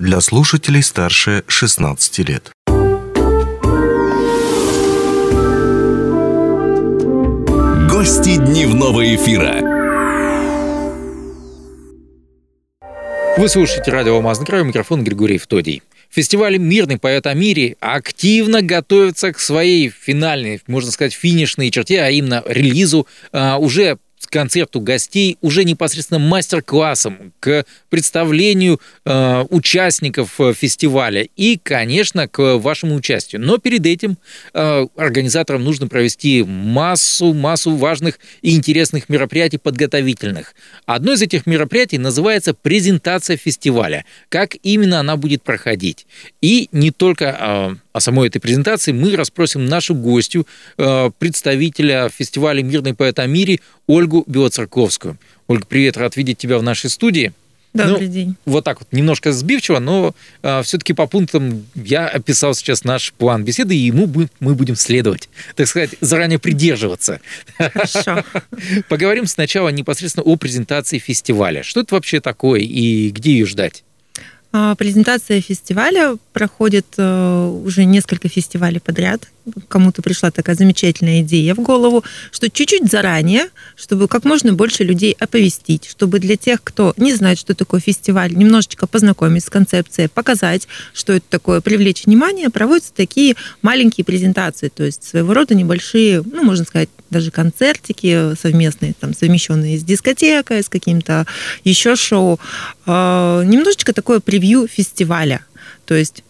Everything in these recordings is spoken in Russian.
для слушателей старше 16 лет. Гости дневного эфира. Вы слушаете радио «Алмазный край», микрофон Григорий Втодий. Фестиваль «Мирный поэт о мире» активно готовится к своей финальной, можно сказать, финишной черте, а именно релизу а, уже концерту гостей уже непосредственно мастер-классом, к представлению э, участников э, фестиваля и, конечно, к вашему участию. Но перед этим э, организаторам нужно провести массу, массу важных и интересных мероприятий подготовительных. Одно из этих мероприятий называется презентация фестиваля. Как именно она будет проходить. И не только э, о самой этой презентации мы расспросим нашу гостью, э, представителя фестиваля «Мирный поэт о мире» Ольгу Белоцерковскую. Ольга, привет, рад видеть тебя в нашей студии. Добрый ну, день. Вот так вот, немножко сбивчиво, но э, все-таки по пунктам я описал сейчас наш план беседы, и ему мы, мы будем следовать, так сказать, заранее придерживаться. Хорошо. Поговорим сначала непосредственно о презентации фестиваля. Что это вообще такое и где ее ждать? А, презентация фестиваля проходит э, уже несколько фестивалей подряд. Кому-то пришла такая замечательная идея в голову, что чуть-чуть заранее, чтобы как можно больше людей оповестить, чтобы для тех, кто не знает, что такое фестиваль, немножечко познакомить с концепцией, показать, что это такое, привлечь внимание, проводятся такие маленькие презентации, то есть своего рода небольшие, ну, можно сказать, даже концертики совместные, там, совмещенные с дискотекой, с каким-то еще шоу. А, немножечко такое превью фестиваля. То есть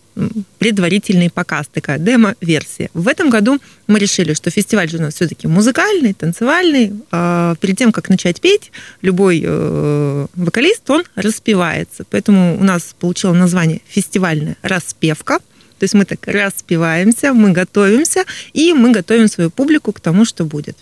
предварительный показ, такая демо-версия. В этом году мы решили, что фестиваль же у нас все-таки музыкальный, танцевальный. А, перед тем, как начать петь, любой э, вокалист, он распевается. Поэтому у нас получило название «Фестивальная распевка». То есть мы так распеваемся, мы готовимся, и мы готовим свою публику к тому, что будет.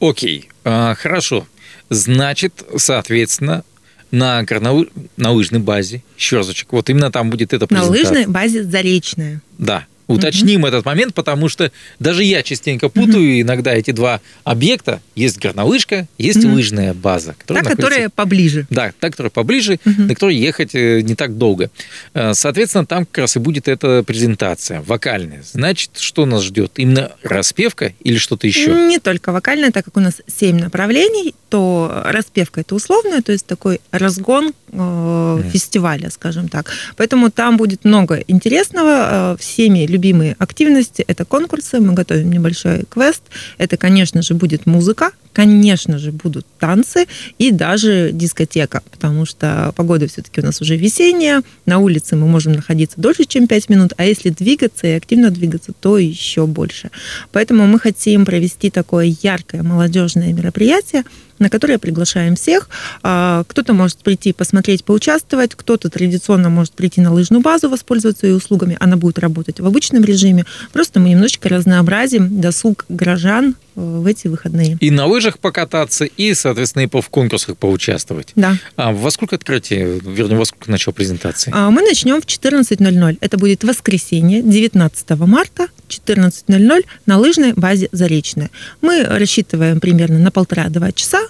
Окей, а, хорошо. Значит, соответственно, на, горнолы... на лыжной базе, еще разочек, вот именно там будет эта презентация. На лыжной базе Заречная. Да, Уточним угу. этот момент, потому что даже я частенько путаю угу. иногда эти два объекта. Есть горнолыжка, есть угу. лыжная база. Которая та, находится... которая поближе. Да, та, которая поближе, угу. на которой ехать э, не так долго. Э, соответственно, там как раз и будет эта презентация вокальная. Значит, что нас ждет? Именно распевка или что-то еще? Не только вокальная, так как у нас семь направлений, то распевка это условная, то есть такой разгон э, фестиваля, скажем так. Поэтому там будет много интересного. Всеми любимые активности – это конкурсы, мы готовим небольшой квест. Это, конечно же, будет музыка, конечно же, будут танцы и даже дискотека, потому что погода все-таки у нас уже весенняя, на улице мы можем находиться дольше, чем 5 минут, а если двигаться и активно двигаться, то еще больше. Поэтому мы хотим провести такое яркое молодежное мероприятие, на которое приглашаем всех. А, кто-то может прийти посмотреть, поучаствовать, кто-то традиционно может прийти на лыжную базу, воспользоваться ее услугами. Она будет работать в обычном режиме. Просто мы немножечко разнообразим досуг горожан в эти выходные. И на лыжах покататься, и, соответственно, и в конкурсах поучаствовать. Да. А во сколько открытие, вернее, во сколько начало презентации? А, мы начнем в 14.00. Это будет воскресенье, 19 марта, 14.00 на лыжной базе Заречная. Мы рассчитываем примерно на полтора-два часа.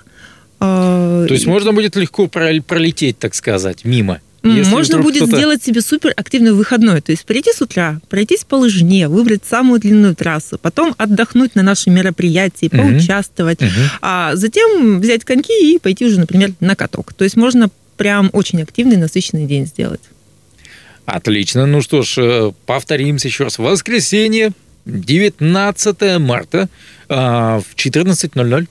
А, То есть можно будет легко пролететь, так сказать, мимо? Если Можно будет сделать себе супер активный выходной. То есть прийти с утра, пройтись по лыжне, выбрать самую длинную трассу, потом отдохнуть на нашем мероприятии, угу. поучаствовать, угу. а затем взять коньки и пойти уже, например, на каток. То есть можно прям очень активный, насыщенный день сделать. Отлично. Ну что ж, э, повторимся еще раз. Воскресенье, 19 марта а, в 14.00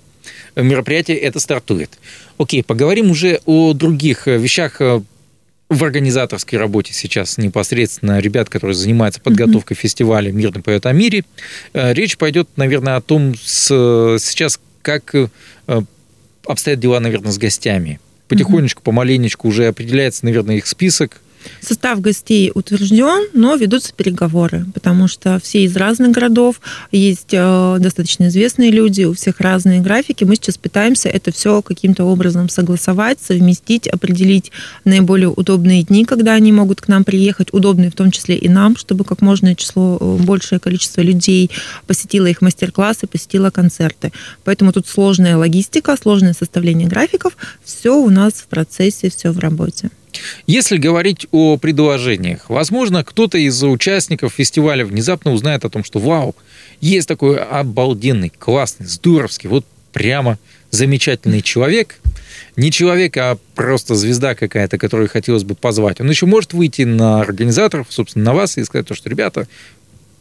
мероприятие это стартует. Окей, поговорим уже о других э, вещах э, в организаторской работе сейчас непосредственно ребят, которые занимаются подготовкой mm-hmm. фестиваля «Мирный поэт о мире». Речь пойдет, наверное, о том, с, сейчас как обстоят дела, наверное, с гостями. Потихонечку, mm-hmm. помаленечку уже определяется, наверное, их список, Состав гостей утвержден, но ведутся переговоры, потому что все из разных городов, есть э, достаточно известные люди, у всех разные графики. Мы сейчас пытаемся это все каким-то образом согласовать, совместить, определить наиболее удобные дни, когда они могут к нам приехать, удобные в том числе и нам, чтобы как можно число, э, большее количество людей посетило их мастер-классы, посетило концерты. Поэтому тут сложная логистика, сложное составление графиков. Все у нас в процессе, все в работе. Если говорить о предложениях, возможно, кто-то из участников фестиваля внезапно узнает о том, что вау, есть такой обалденный, классный, здоровский, вот прямо замечательный человек, не человек, а просто звезда какая-то, которую хотелось бы позвать. Он еще может выйти на организаторов, собственно, на вас и сказать, что, ребята,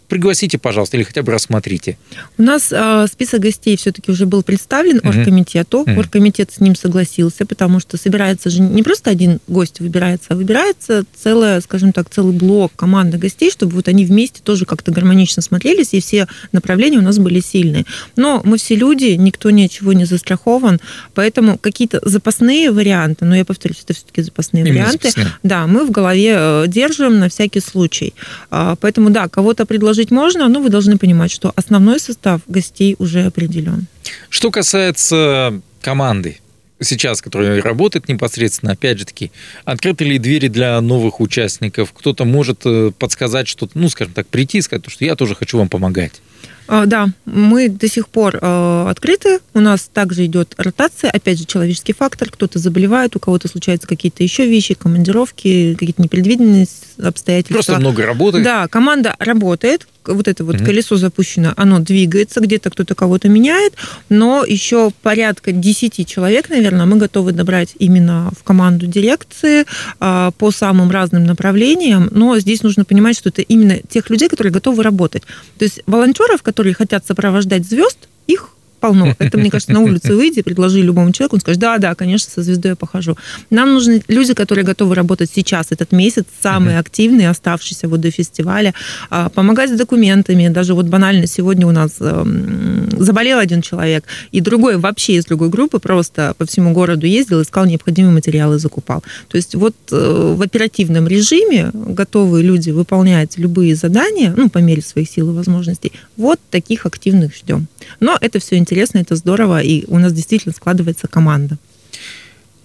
пригласите, пожалуйста, или хотя бы рассмотрите. У нас э, список гостей все-таки уже был представлен uh-huh. оргкомитету. Uh-huh. Оргкомитет с ним согласился, потому что собирается же не просто один гость выбирается, а выбирается целая, скажем так, целый блок команды гостей, чтобы вот они вместе тоже как-то гармонично смотрелись, и все направления у нас были сильные. Но мы все люди, никто ни от чего не застрахован, поэтому какие-то запасные варианты, но я повторюсь, это все-таки запасные Именно варианты, запасные. да, мы в голове э, держим на всякий случай. А, поэтому, да, кого-то предложить предложить можно, но вы должны понимать, что основной состав гостей уже определен. Что касается команды, сейчас, которая работает непосредственно, опять же таки, открыты ли двери для новых участников? Кто-то может э, подсказать что-то, ну, скажем так, прийти и сказать, что я тоже хочу вам помогать. А, да, мы до сих пор э, открыты. У нас также идет ротация, опять же, человеческий фактор. Кто-то заболевает, у кого-то случаются какие-то еще вещи, командировки, какие-то непредвиденные обстоятельства. Просто много работы. Да, команда работает, вот это вот mm-hmm. колесо запущено, оно двигается, где-то кто-то кого-то меняет, но еще порядка 10 человек, наверное, мы готовы добрать именно в команду дирекции а, по самым разным направлениям, но здесь нужно понимать, что это именно тех людей, которые готовы работать. То есть волонтеров, которые хотят сопровождать звезд, их полно. Это, мне кажется, на улицу выйди, предложи любому человеку, он скажет, да, да, конечно, со звездой я похожу. Нам нужны люди, которые готовы работать сейчас, этот месяц, самые активные, оставшиеся вот до фестиваля, а, помогать с документами. Даже вот банально сегодня у нас эм, заболел один человек, и другой вообще из другой группы просто по всему городу ездил, искал необходимые материалы, закупал. То есть вот э, в оперативном режиме готовые люди выполнять любые задания, ну, по мере своих сил и возможностей. Вот таких активных ждем. Но это все интересно, это здорово, и у нас действительно складывается команда.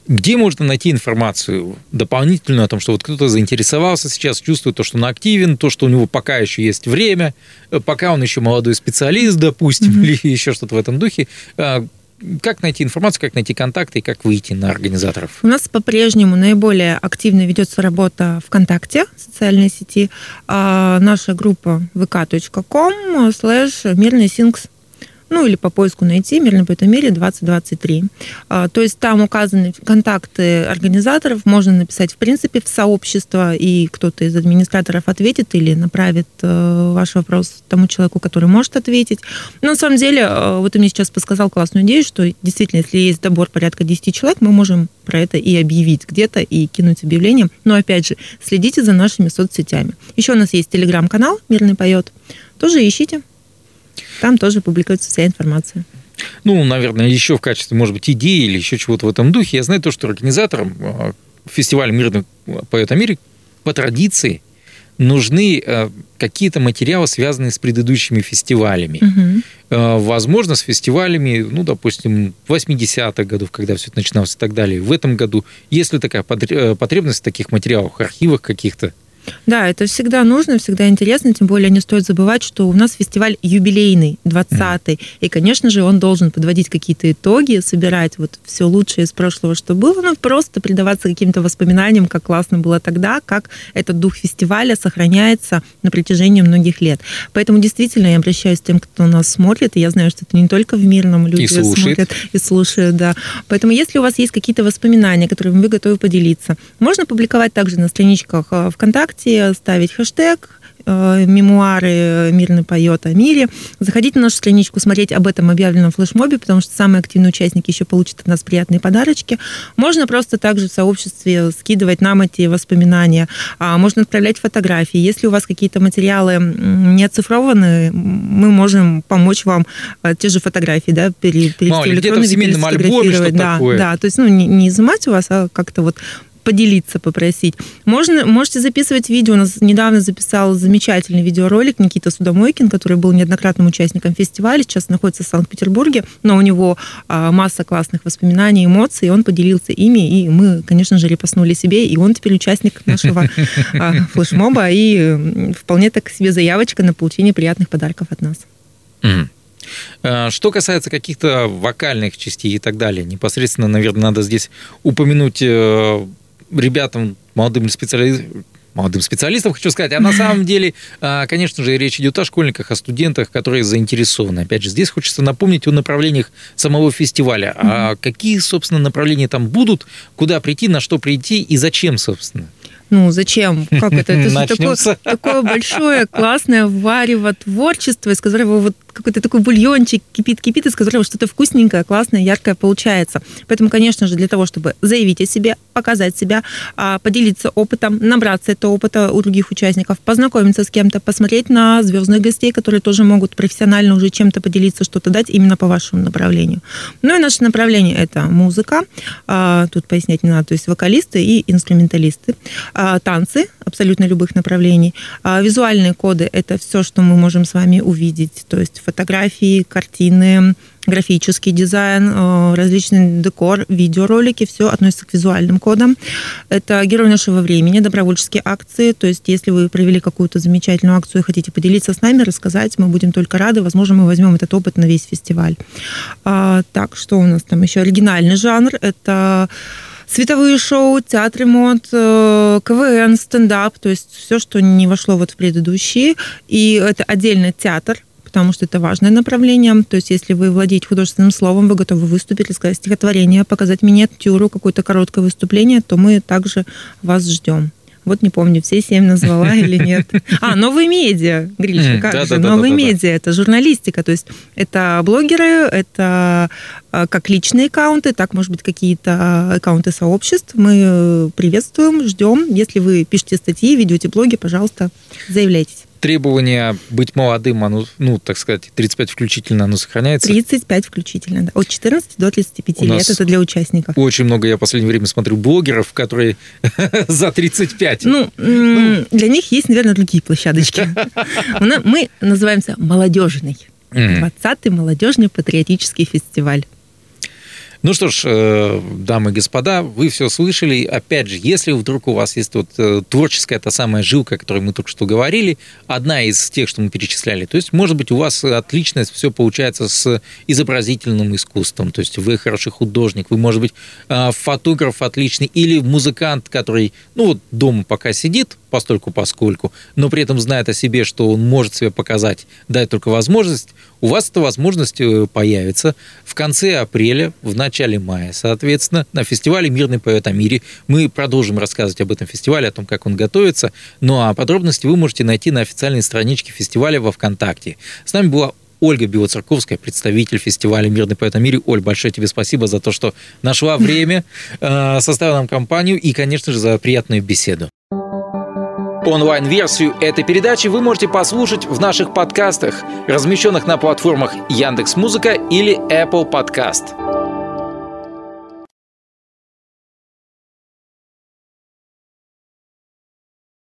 Где можно найти информацию дополнительную о том, что вот кто-то заинтересовался сейчас, чувствует то, что он активен, то, что у него пока еще есть время, э, пока он еще молодой специалист, допустим, mm-hmm. или еще что-то в этом духе. А, как найти информацию, как найти контакты и как выйти на организаторов? У нас по-прежнему наиболее активно ведется работа ВКонтакте, социальной сети. А наша группа vk.com slash мирный синкс ну или по поиску найти «Мирный по мире 2023». А, то есть там указаны контакты организаторов, можно написать в принципе в сообщество, и кто-то из администраторов ответит или направит э, ваш вопрос тому человеку, который может ответить. Но на самом деле, э, вот ты мне сейчас подсказал классную идею, что действительно, если есть добор порядка 10 человек, мы можем про это и объявить где-то, и кинуть объявление. Но опять же, следите за нашими соцсетями. Еще у нас есть телеграм-канал «Мирный поет». Тоже ищите. Там тоже публикуется вся информация. Ну, наверное, еще в качестве, может быть, идеи или еще чего-то в этом духе. Я знаю то, что организаторам а, фестиваля «Мирный поэт Америк» по традиции нужны а, какие-то материалы, связанные с предыдущими фестивалями. Угу. Возможно, с фестивалями, ну, допустим, 80-х годов, когда все это начиналось и так далее. В этом году, есть ли такая потребность в таких материалах, архивах каких-то? Да, это всегда нужно, всегда интересно, тем более не стоит забывать, что у нас фестиваль юбилейный, 20-й, и, конечно же, он должен подводить какие-то итоги, собирать вот все лучшее из прошлого, что было, ну, просто предаваться каким-то воспоминаниям, как классно было тогда, как этот дух фестиваля сохраняется на протяжении многих лет. Поэтому действительно я обращаюсь к тем, кто нас смотрит, и я знаю, что это не только в мирном люди и смотрят и слушают, да. Поэтому если у вас есть какие-то воспоминания, которыми вы готовы поделиться, можно публиковать также на страничках э, ВКонтакте, ВКонтакте, ставить хэштег э, мемуары «Мирный поет о мире». Заходите на нашу страничку, смотреть об этом объявленном флешмобе, потому что самые активные участники еще получат от нас приятные подарочки. Можно просто также в сообществе скидывать нам эти воспоминания. А можно отправлять фотографии. Если у вас какие-то материалы не оцифрованы, мы можем помочь вам э, те же фотографии, да, перевести Мало, электронно, где-то да, такое. Да, то есть ну, не, не изымать у вас, а как-то вот поделиться, попросить. Можно, можете записывать видео. У нас недавно записал замечательный видеоролик Никита Судомойкин, который был неоднократным участником фестиваля, сейчас находится в Санкт-Петербурге, но у него а, масса классных воспоминаний, эмоций, и он поделился ими, и мы, конечно же, репостнули себе, и он теперь участник нашего а, флешмоба, и вполне так себе заявочка на получение приятных подарков от нас. А, что касается каких-то вокальных частей и так далее, непосредственно, наверное, надо здесь упомянуть э, ребятам, молодым специалистам, молодым специалистам, хочу сказать. А на самом деле, а, конечно же, речь идет о школьниках, о студентах, которые заинтересованы. Опять же, здесь хочется напомнить о направлениях самого фестиваля. А какие, собственно, направления там будут, куда прийти, на что прийти и зачем, собственно? Ну, зачем? Как это? Это такое, такое большое, классное варево творчество, из которого вот какой-то такой бульончик кипит-кипит, из которого что-то вкусненькое, классное, яркое получается. Поэтому, конечно же, для того, чтобы заявить о себе, показать себя, а, поделиться опытом, набраться этого опыта у других участников, познакомиться с кем-то, посмотреть на звездных гостей, которые тоже могут профессионально уже чем-то поделиться, что-то дать именно по вашему направлению. Ну и наше направление – это музыка, а, тут пояснять не надо, то есть вокалисты и инструменталисты, а, танцы абсолютно любых направлений, визуальные коды – это все, что мы можем с вами увидеть, то есть фотографии, картины, графический дизайн, э, различный декор, видеоролики, все относится к визуальным кодам. Это герой нашего времени, добровольческие акции. То есть, если вы провели какую-то замечательную акцию и хотите поделиться с нами, рассказать, мы будем только рады. Возможно, мы возьмем этот опыт на весь фестиваль. А, так, что у нас там еще? Оригинальный жанр – это световые шоу, театр ремонт, э, КВН, стендап, то есть все, что не вошло вот в предыдущие. И это отдельно театр, потому что это важное направление. То есть, если вы владеете художественным словом, вы готовы выступить, рассказать стихотворение, показать миниатюру, какое-то короткое выступление, то мы также вас ждем. Вот не помню, все семь назвала или нет. А, новые медиа, Грильша, как же? Новые медиа, это журналистика, то есть это блогеры, это а, как личные аккаунты, так, может быть, какие-то аккаунты сообществ. Мы приветствуем, ждем. Если вы пишете статьи, ведете блоги, пожалуйста, заявляйтесь требование быть молодым, оно, ну, так сказать, 35 включительно, оно сохраняется? 35 включительно, да. От 14 до 35 У лет это для участников. Очень много, я в последнее время смотрю блогеров, которые за 35. Ну, ну, для них есть, наверное, другие площадочки. Мы называемся «Молодежный». 20-й молодежный патриотический фестиваль. Ну что ж, э, дамы и господа, вы все слышали. Опять же, если вдруг у вас есть вот э, творческая та самая жилка, о которой мы только что говорили, одна из тех, что мы перечисляли, то есть, может быть, у вас отлично все получается с изобразительным искусством, то есть вы хороший художник, вы, может быть, э, фотограф отличный или музыкант, который, ну вот, дома пока сидит, постольку поскольку, но при этом знает о себе, что он может себе показать, дать только возможность, у вас эта возможность появится в конце апреля, в начале мая, соответственно, на фестивале «Мирный поэт о мире». Мы продолжим рассказывать об этом фестивале, о том, как он готовится. Ну а подробности вы можете найти на официальной страничке фестиваля во ВКонтакте. С нами была Ольга Белоцерковская, представитель фестиваля «Мирный поэт о мире». Оль, большое тебе спасибо за то, что нашла время, э, составила нам компанию и, конечно же, за приятную беседу. Онлайн-версию этой передачи вы можете послушать в наших подкастах, размещенных на платформах Яндекс.Музыка или Apple Podcast.